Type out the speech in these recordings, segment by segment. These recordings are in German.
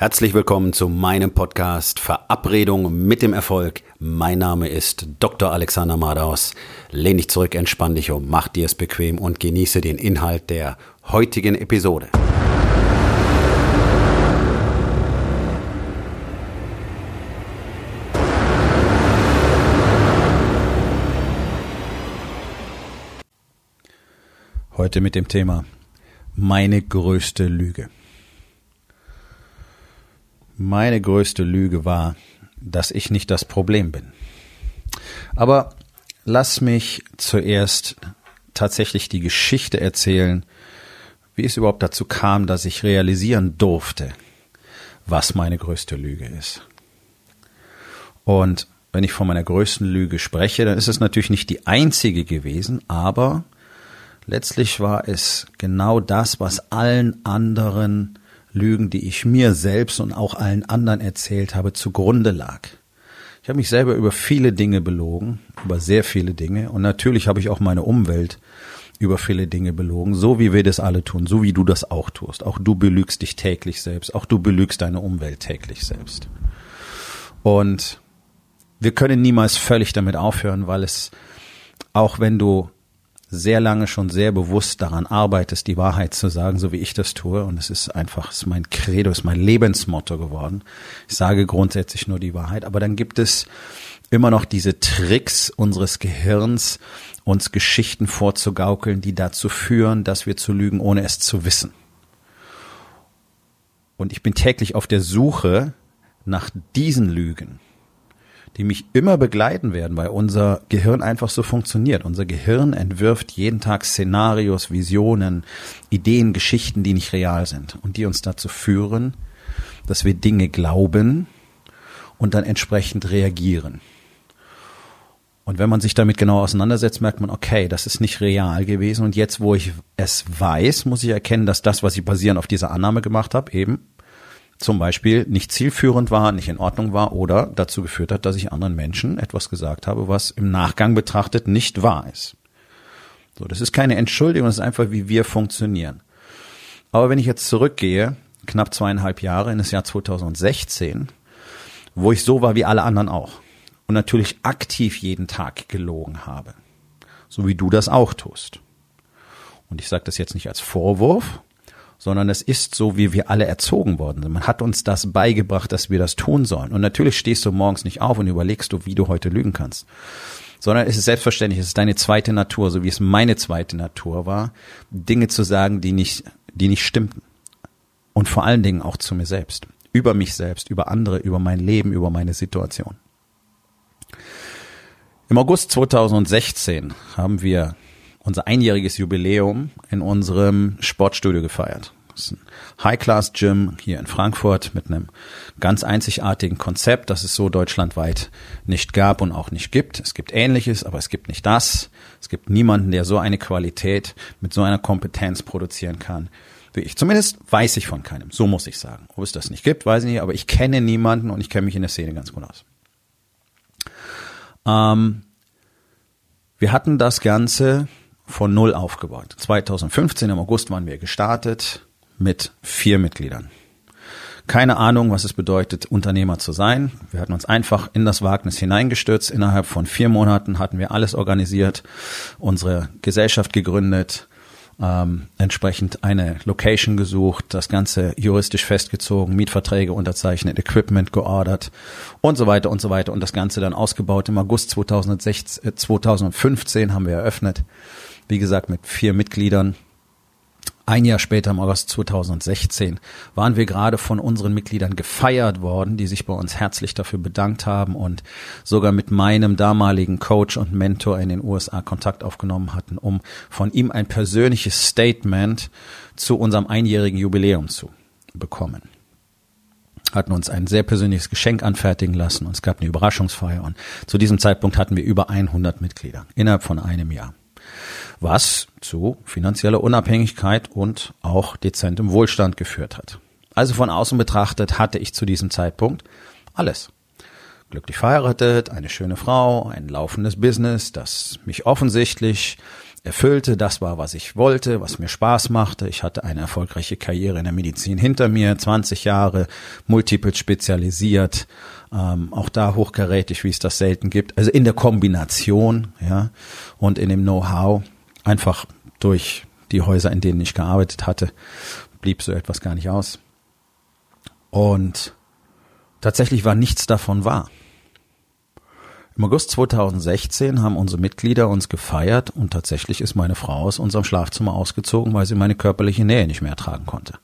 Herzlich willkommen zu meinem Podcast Verabredung mit dem Erfolg. Mein Name ist Dr. Alexander Madaus. Lehn dich zurück, entspann dich um, mach dir es bequem und genieße den Inhalt der heutigen Episode. Heute mit dem Thema meine größte Lüge. Meine größte Lüge war, dass ich nicht das Problem bin. Aber lass mich zuerst tatsächlich die Geschichte erzählen, wie es überhaupt dazu kam, dass ich realisieren durfte, was meine größte Lüge ist. Und wenn ich von meiner größten Lüge spreche, dann ist es natürlich nicht die einzige gewesen, aber letztlich war es genau das, was allen anderen Lügen, die ich mir selbst und auch allen anderen erzählt habe, zugrunde lag. Ich habe mich selber über viele Dinge belogen, über sehr viele Dinge und natürlich habe ich auch meine Umwelt über viele Dinge belogen, so wie wir das alle tun, so wie du das auch tust. Auch du belügst dich täglich selbst, auch du belügst deine Umwelt täglich selbst. Und wir können niemals völlig damit aufhören, weil es, auch wenn du sehr lange schon sehr bewusst daran arbeitest, die Wahrheit zu sagen, so wie ich das tue. Und es ist einfach, es ist mein Credo, es ist mein Lebensmotto geworden. Ich sage grundsätzlich nur die Wahrheit. Aber dann gibt es immer noch diese Tricks unseres Gehirns, uns Geschichten vorzugaukeln, die dazu führen, dass wir zu lügen, ohne es zu wissen. Und ich bin täglich auf der Suche nach diesen Lügen die mich immer begleiten werden, weil unser Gehirn einfach so funktioniert. Unser Gehirn entwirft jeden Tag Szenarios, Visionen, Ideen, Geschichten, die nicht real sind und die uns dazu führen, dass wir Dinge glauben und dann entsprechend reagieren. Und wenn man sich damit genau auseinandersetzt, merkt man, okay, das ist nicht real gewesen. Und jetzt, wo ich es weiß, muss ich erkennen, dass das, was ich basierend auf dieser Annahme gemacht habe, eben zum Beispiel nicht zielführend war, nicht in Ordnung war oder dazu geführt hat, dass ich anderen Menschen etwas gesagt habe, was im Nachgang betrachtet nicht wahr ist. So, das ist keine Entschuldigung, das ist einfach, wie wir funktionieren. Aber wenn ich jetzt zurückgehe, knapp zweieinhalb Jahre in das Jahr 2016, wo ich so war wie alle anderen auch und natürlich aktiv jeden Tag gelogen habe, so wie du das auch tust. Und ich sage das jetzt nicht als Vorwurf, sondern es ist so, wie wir alle erzogen worden sind. Man hat uns das beigebracht, dass wir das tun sollen. Und natürlich stehst du morgens nicht auf und überlegst du, wie du heute lügen kannst. Sondern es ist selbstverständlich, es ist deine zweite Natur, so wie es meine zweite Natur war, Dinge zu sagen, die nicht, die nicht stimmten. Und vor allen Dingen auch zu mir selbst. Über mich selbst, über andere, über mein Leben, über meine Situation. Im August 2016 haben wir unser einjähriges Jubiläum in unserem Sportstudio gefeiert. Das ist ein High-Class-Gym hier in Frankfurt mit einem ganz einzigartigen Konzept, das es so deutschlandweit nicht gab und auch nicht gibt. Es gibt Ähnliches, aber es gibt nicht das. Es gibt niemanden, der so eine Qualität mit so einer Kompetenz produzieren kann wie ich. Zumindest weiß ich von keinem. So muss ich sagen. Ob es das nicht gibt, weiß ich nicht, aber ich kenne niemanden und ich kenne mich in der Szene ganz gut aus. Ähm, wir hatten das Ganze von Null aufgebaut. 2015 im August waren wir gestartet mit vier Mitgliedern. Keine Ahnung, was es bedeutet, Unternehmer zu sein. Wir hatten uns einfach in das Wagnis hineingestürzt. Innerhalb von vier Monaten hatten wir alles organisiert, unsere Gesellschaft gegründet, ähm, entsprechend eine Location gesucht, das Ganze juristisch festgezogen, Mietverträge unterzeichnet, Equipment geordert und so weiter und so weiter und das Ganze dann ausgebaut. Im August 2016, äh, 2015 haben wir eröffnet wie gesagt, mit vier Mitgliedern. Ein Jahr später, im August 2016, waren wir gerade von unseren Mitgliedern gefeiert worden, die sich bei uns herzlich dafür bedankt haben und sogar mit meinem damaligen Coach und Mentor in den USA Kontakt aufgenommen hatten, um von ihm ein persönliches Statement zu unserem einjährigen Jubiläum zu bekommen hatten uns ein sehr persönliches Geschenk anfertigen lassen und es gab eine Überraschungsfeier und zu diesem Zeitpunkt hatten wir über 100 Mitglieder innerhalb von einem Jahr was zu finanzieller Unabhängigkeit und auch dezentem Wohlstand geführt hat. Also von außen betrachtet hatte ich zu diesem Zeitpunkt alles. Glücklich verheiratet, eine schöne Frau, ein laufendes Business, das mich offensichtlich erfüllte, das war, was ich wollte, was mir Spaß machte. Ich hatte eine erfolgreiche Karriere in der Medizin hinter mir, 20 Jahre, multiple spezialisiert, ähm, auch da hochkarätig, wie es das selten gibt. Also in der Kombination, ja, und in dem Know-how, einfach durch die Häuser, in denen ich gearbeitet hatte, blieb so etwas gar nicht aus. Und tatsächlich war nichts davon wahr. Im August 2016 haben unsere Mitglieder uns gefeiert und tatsächlich ist meine Frau aus unserem Schlafzimmer ausgezogen, weil sie meine körperliche Nähe nicht mehr ertragen konnte.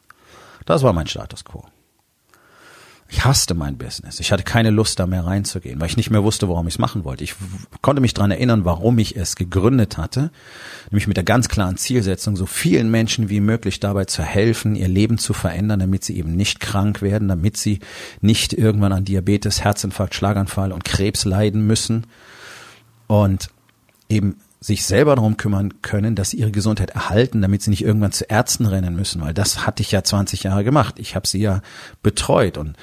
Das war mein Status quo. Ich hasste mein Business. Ich hatte keine Lust, da mehr reinzugehen, weil ich nicht mehr wusste, warum ich es machen wollte. Ich konnte mich dran erinnern, warum ich es gegründet hatte, nämlich mit der ganz klaren Zielsetzung, so vielen Menschen wie möglich dabei zu helfen, ihr Leben zu verändern, damit sie eben nicht krank werden, damit sie nicht irgendwann an Diabetes, Herzinfarkt, Schlaganfall und Krebs leiden müssen und eben sich selber darum kümmern können, dass sie ihre Gesundheit erhalten, damit sie nicht irgendwann zu Ärzten rennen müssen, weil das hatte ich ja 20 Jahre gemacht. Ich habe sie ja betreut und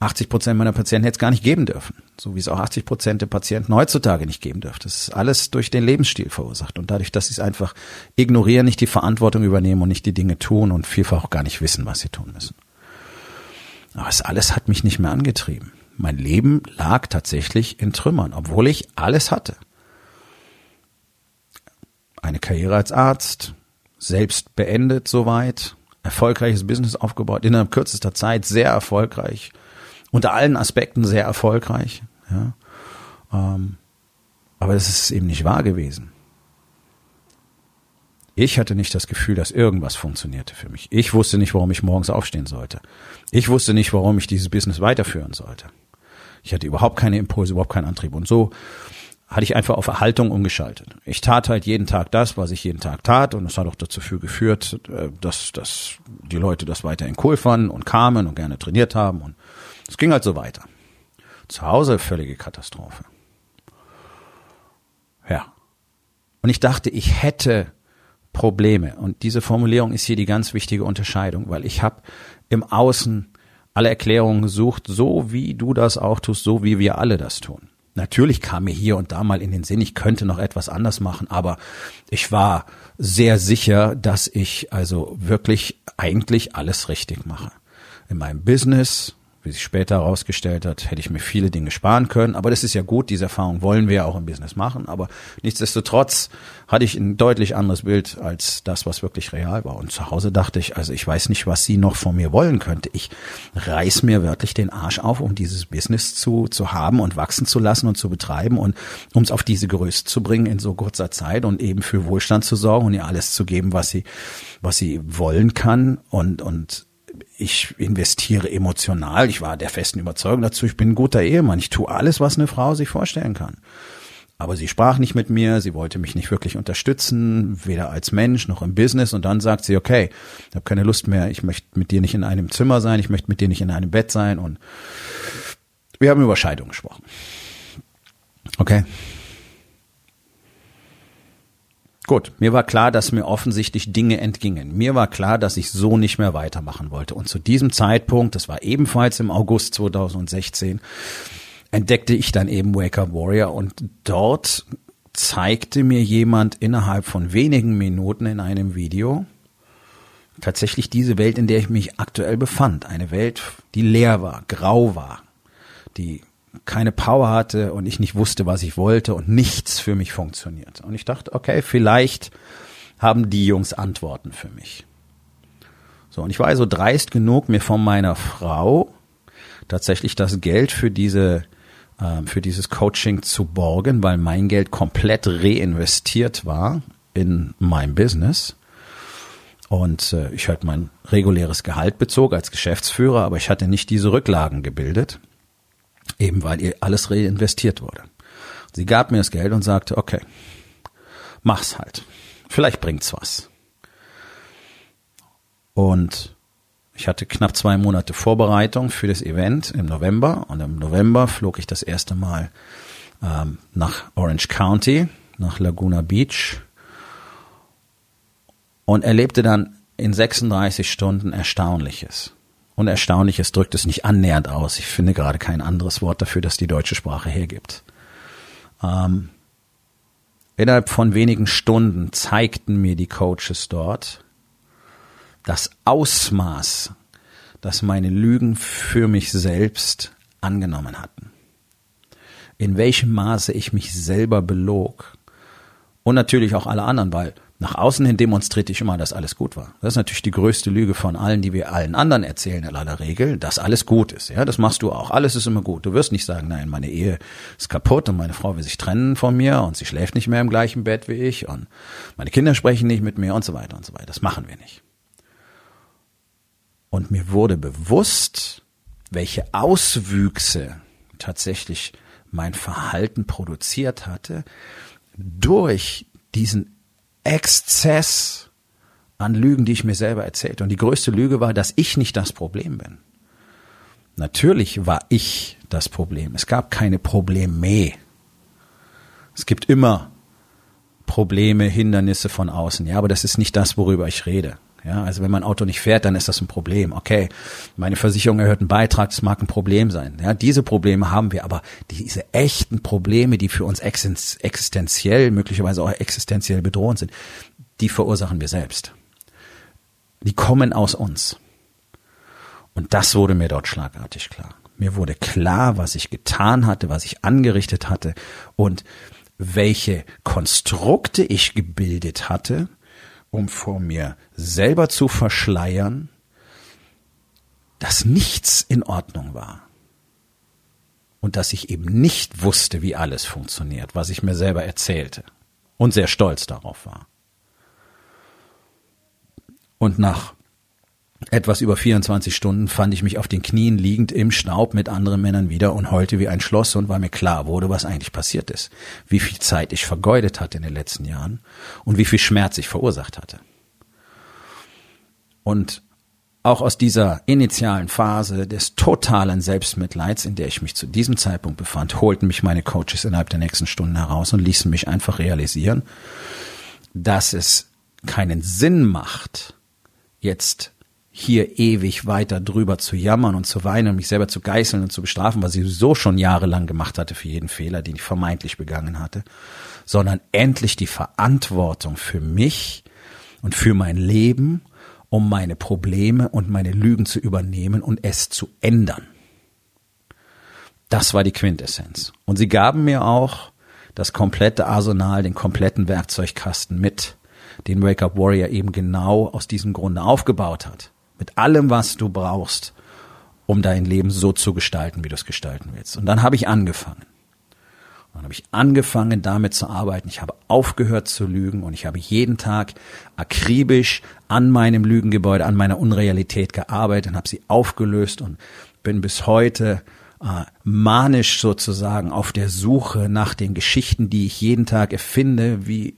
80 Prozent meiner Patienten hätte es gar nicht geben dürfen, so wie es auch 80 Prozent der Patienten heutzutage nicht geben dürfte. Das ist alles durch den Lebensstil verursacht und dadurch, dass sie es einfach ignorieren, nicht die Verantwortung übernehmen und nicht die Dinge tun und vielfach auch gar nicht wissen, was sie tun müssen. Aber das alles hat mich nicht mehr angetrieben. Mein Leben lag tatsächlich in Trümmern, obwohl ich alles hatte eine Karriere als Arzt, selbst beendet soweit, erfolgreiches Business aufgebaut, innerhalb kürzester Zeit sehr erfolgreich, unter allen Aspekten sehr erfolgreich. Ja. Ähm, aber das ist eben nicht wahr gewesen. Ich hatte nicht das Gefühl, dass irgendwas funktionierte für mich. Ich wusste nicht, warum ich morgens aufstehen sollte. Ich wusste nicht, warum ich dieses Business weiterführen sollte. Ich hatte überhaupt keine Impulse, überhaupt keinen Antrieb. Und so hatte ich einfach auf Erhaltung umgeschaltet. Ich tat halt jeden Tag das, was ich jeden Tag tat und es hat auch dazu geführt, äh, dass, dass die Leute das weiterhin cool fanden und kamen und gerne trainiert haben und es ging halt so weiter. Zu Hause völlige Katastrophe. Ja. Und ich dachte, ich hätte Probleme und diese Formulierung ist hier die ganz wichtige Unterscheidung, weil ich habe im Außen alle Erklärungen gesucht, so wie du das auch tust, so wie wir alle das tun. Natürlich kam mir hier und da mal in den Sinn, ich könnte noch etwas anders machen, aber ich war sehr sicher, dass ich also wirklich eigentlich alles richtig mache. In meinem Business, wie sich später herausgestellt hat, hätte ich mir viele Dinge sparen können. Aber das ist ja gut, diese Erfahrung wollen wir ja auch im Business machen. Aber nichtsdestotrotz hatte ich ein deutlich anderes Bild als das, was wirklich real war. Und zu Hause dachte ich, also ich weiß nicht, was sie noch von mir wollen könnte. Ich reiß mir wirklich den Arsch auf, um dieses Business zu, zu haben und wachsen zu lassen und zu betreiben und um es auf diese Größe zu bringen in so kurzer Zeit und eben für Wohlstand zu sorgen und ihr alles zu geben, was sie, was sie wollen kann und, und ich investiere emotional. Ich war der festen Überzeugung dazu, ich bin ein guter Ehemann. Ich tue alles, was eine Frau sich vorstellen kann. Aber sie sprach nicht mit mir, sie wollte mich nicht wirklich unterstützen, weder als Mensch noch im Business. Und dann sagt sie, okay, ich habe keine Lust mehr, ich möchte mit dir nicht in einem Zimmer sein, ich möchte mit dir nicht in einem Bett sein. Und wir haben über Scheidung gesprochen. Okay. Gut, mir war klar, dass mir offensichtlich Dinge entgingen. Mir war klar, dass ich so nicht mehr weitermachen wollte. Und zu diesem Zeitpunkt, das war ebenfalls im August 2016, entdeckte ich dann eben Wake Up Warrior und dort zeigte mir jemand innerhalb von wenigen Minuten in einem Video tatsächlich diese Welt, in der ich mich aktuell befand. Eine Welt, die leer war, grau war, die keine Power hatte und ich nicht wusste, was ich wollte und nichts für mich funktioniert. Und ich dachte, okay, vielleicht haben die Jungs Antworten für mich. So, und ich war also dreist genug, mir von meiner Frau tatsächlich das Geld für diese äh, für dieses Coaching zu borgen, weil mein Geld komplett reinvestiert war in mein Business. Und äh, ich halt mein reguläres Gehalt bezog als Geschäftsführer, aber ich hatte nicht diese Rücklagen gebildet. Eben weil ihr alles reinvestiert wurde. Sie gab mir das Geld und sagte, okay, mach's halt. Vielleicht bringt's was. Und ich hatte knapp zwei Monate Vorbereitung für das Event im November und im November flog ich das erste Mal ähm, nach Orange County, nach Laguna Beach und erlebte dann in 36 Stunden Erstaunliches. Und Erstaunliches drückt es nicht annähernd aus. Ich finde gerade kein anderes Wort dafür, das die deutsche Sprache hergibt. Ähm, innerhalb von wenigen Stunden zeigten mir die Coaches dort das Ausmaß, das meine Lügen für mich selbst angenommen hatten. In welchem Maße ich mich selber belog. Und natürlich auch alle anderen, weil nach außen hin demonstrierte ich immer, dass alles gut war. Das ist natürlich die größte Lüge von allen, die wir allen anderen erzählen in aller Regel, dass alles gut ist. Ja, das machst du auch. Alles ist immer gut. Du wirst nicht sagen, nein, meine Ehe ist kaputt und meine Frau will sich trennen von mir und sie schläft nicht mehr im gleichen Bett wie ich und meine Kinder sprechen nicht mit mir und so weiter und so weiter. Das machen wir nicht. Und mir wurde bewusst, welche Auswüchse tatsächlich mein Verhalten produziert hatte durch diesen Exzess an Lügen, die ich mir selber erzählte. Und die größte Lüge war, dass ich nicht das Problem bin. Natürlich war ich das Problem. Es gab keine Probleme. Es gibt immer Probleme, Hindernisse von außen. Ja, aber das ist nicht das, worüber ich rede. Ja, also wenn mein Auto nicht fährt, dann ist das ein Problem. Okay, meine Versicherung erhöht einen Beitrag, das mag ein Problem sein. Ja, diese Probleme haben wir, aber diese echten Probleme, die für uns existenziell, möglicherweise auch existenziell bedrohend sind, die verursachen wir selbst. Die kommen aus uns. Und das wurde mir dort schlagartig klar. Mir wurde klar, was ich getan hatte, was ich angerichtet hatte und welche Konstrukte ich gebildet hatte, um vor mir selber zu verschleiern, dass nichts in Ordnung war. Und dass ich eben nicht wusste, wie alles funktioniert, was ich mir selber erzählte. Und sehr stolz darauf war. Und nach etwas über 24 Stunden fand ich mich auf den Knien liegend im Staub mit anderen Männern wieder und heulte wie ein Schloss und weil mir klar wurde, was eigentlich passiert ist, wie viel Zeit ich vergeudet hatte in den letzten Jahren und wie viel Schmerz ich verursacht hatte. Und auch aus dieser initialen Phase des totalen Selbstmitleids, in der ich mich zu diesem Zeitpunkt befand, holten mich meine Coaches innerhalb der nächsten Stunden heraus und ließen mich einfach realisieren, dass es keinen Sinn macht, jetzt hier ewig weiter drüber zu jammern und zu weinen und mich selber zu geißeln und zu bestrafen, was ich sowieso schon jahrelang gemacht hatte für jeden Fehler, den ich vermeintlich begangen hatte, sondern endlich die Verantwortung für mich und für mein Leben, um meine Probleme und meine Lügen zu übernehmen und es zu ändern. Das war die Quintessenz. Und sie gaben mir auch das komplette Arsenal, den kompletten Werkzeugkasten mit, den Wake Up Warrior eben genau aus diesem Grunde aufgebaut hat mit allem, was du brauchst, um dein Leben so zu gestalten, wie du es gestalten willst. Und dann habe ich angefangen. Und dann habe ich angefangen, damit zu arbeiten. Ich habe aufgehört zu lügen und ich habe jeden Tag akribisch an meinem Lügengebäude, an meiner Unrealität gearbeitet und habe sie aufgelöst und bin bis heute äh, manisch sozusagen auf der Suche nach den Geschichten, die ich jeden Tag erfinde, wie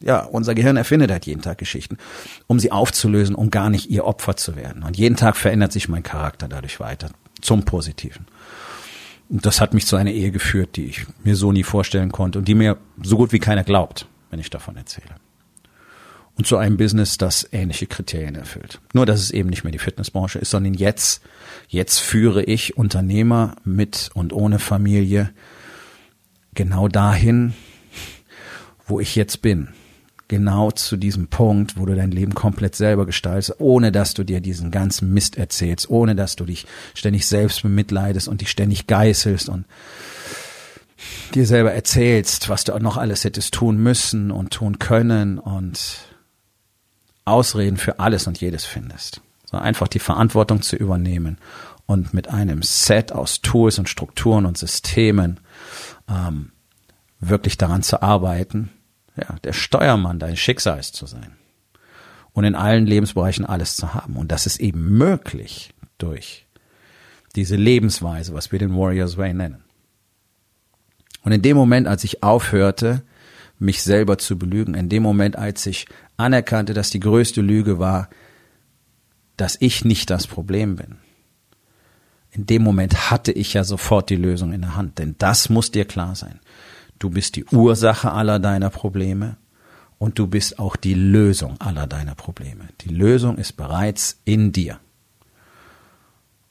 ja, unser Gehirn erfindet halt jeden Tag Geschichten, um sie aufzulösen, um gar nicht ihr Opfer zu werden. Und jeden Tag verändert sich mein Charakter dadurch weiter, zum Positiven. Und das hat mich zu einer Ehe geführt, die ich mir so nie vorstellen konnte und die mir so gut wie keiner glaubt, wenn ich davon erzähle. Und zu einem Business, das ähnliche Kriterien erfüllt. Nur, dass es eben nicht mehr die Fitnessbranche ist, sondern jetzt, jetzt führe ich Unternehmer mit und ohne Familie genau dahin, wo ich jetzt bin. Genau zu diesem Punkt, wo du dein Leben komplett selber gestaltest, ohne dass du dir diesen ganzen Mist erzählst, ohne dass du dich ständig selbst bemitleidest und dich ständig geißelst und dir selber erzählst, was du noch alles hättest tun müssen und tun können und Ausreden für alles und jedes findest. So einfach die Verantwortung zu übernehmen und mit einem Set aus Tools und Strukturen und Systemen ähm, wirklich daran zu arbeiten, ja, der Steuermann deines Schicksals zu sein und in allen Lebensbereichen alles zu haben. Und das ist eben möglich durch diese Lebensweise, was wir den Warriors Way nennen. Und in dem Moment, als ich aufhörte, mich selber zu belügen, in dem Moment, als ich anerkannte, dass die größte Lüge war, dass ich nicht das Problem bin, in dem Moment hatte ich ja sofort die Lösung in der Hand, denn das muss dir klar sein. Du bist die Ursache aller deiner Probleme und du bist auch die Lösung aller deiner Probleme. Die Lösung ist bereits in dir.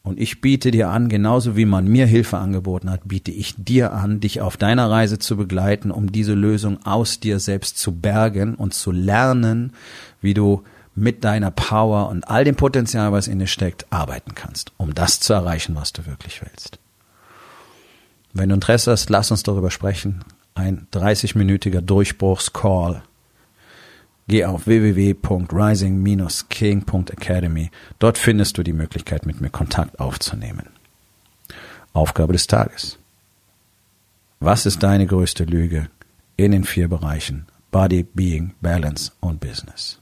Und ich biete dir an, genauso wie man mir Hilfe angeboten hat, biete ich dir an, dich auf deiner Reise zu begleiten, um diese Lösung aus dir selbst zu bergen und zu lernen, wie du mit deiner Power und all dem Potenzial, was in dir steckt, arbeiten kannst, um das zu erreichen, was du wirklich willst. Wenn du Interesse hast, lass uns darüber sprechen. Ein 30-minütiger Durchbruchscall Geh auf www.rising-king.academy. Dort findest du die Möglichkeit, mit mir Kontakt aufzunehmen. Aufgabe des Tages. Was ist deine größte Lüge in den vier Bereichen Body, Being, Balance und Business?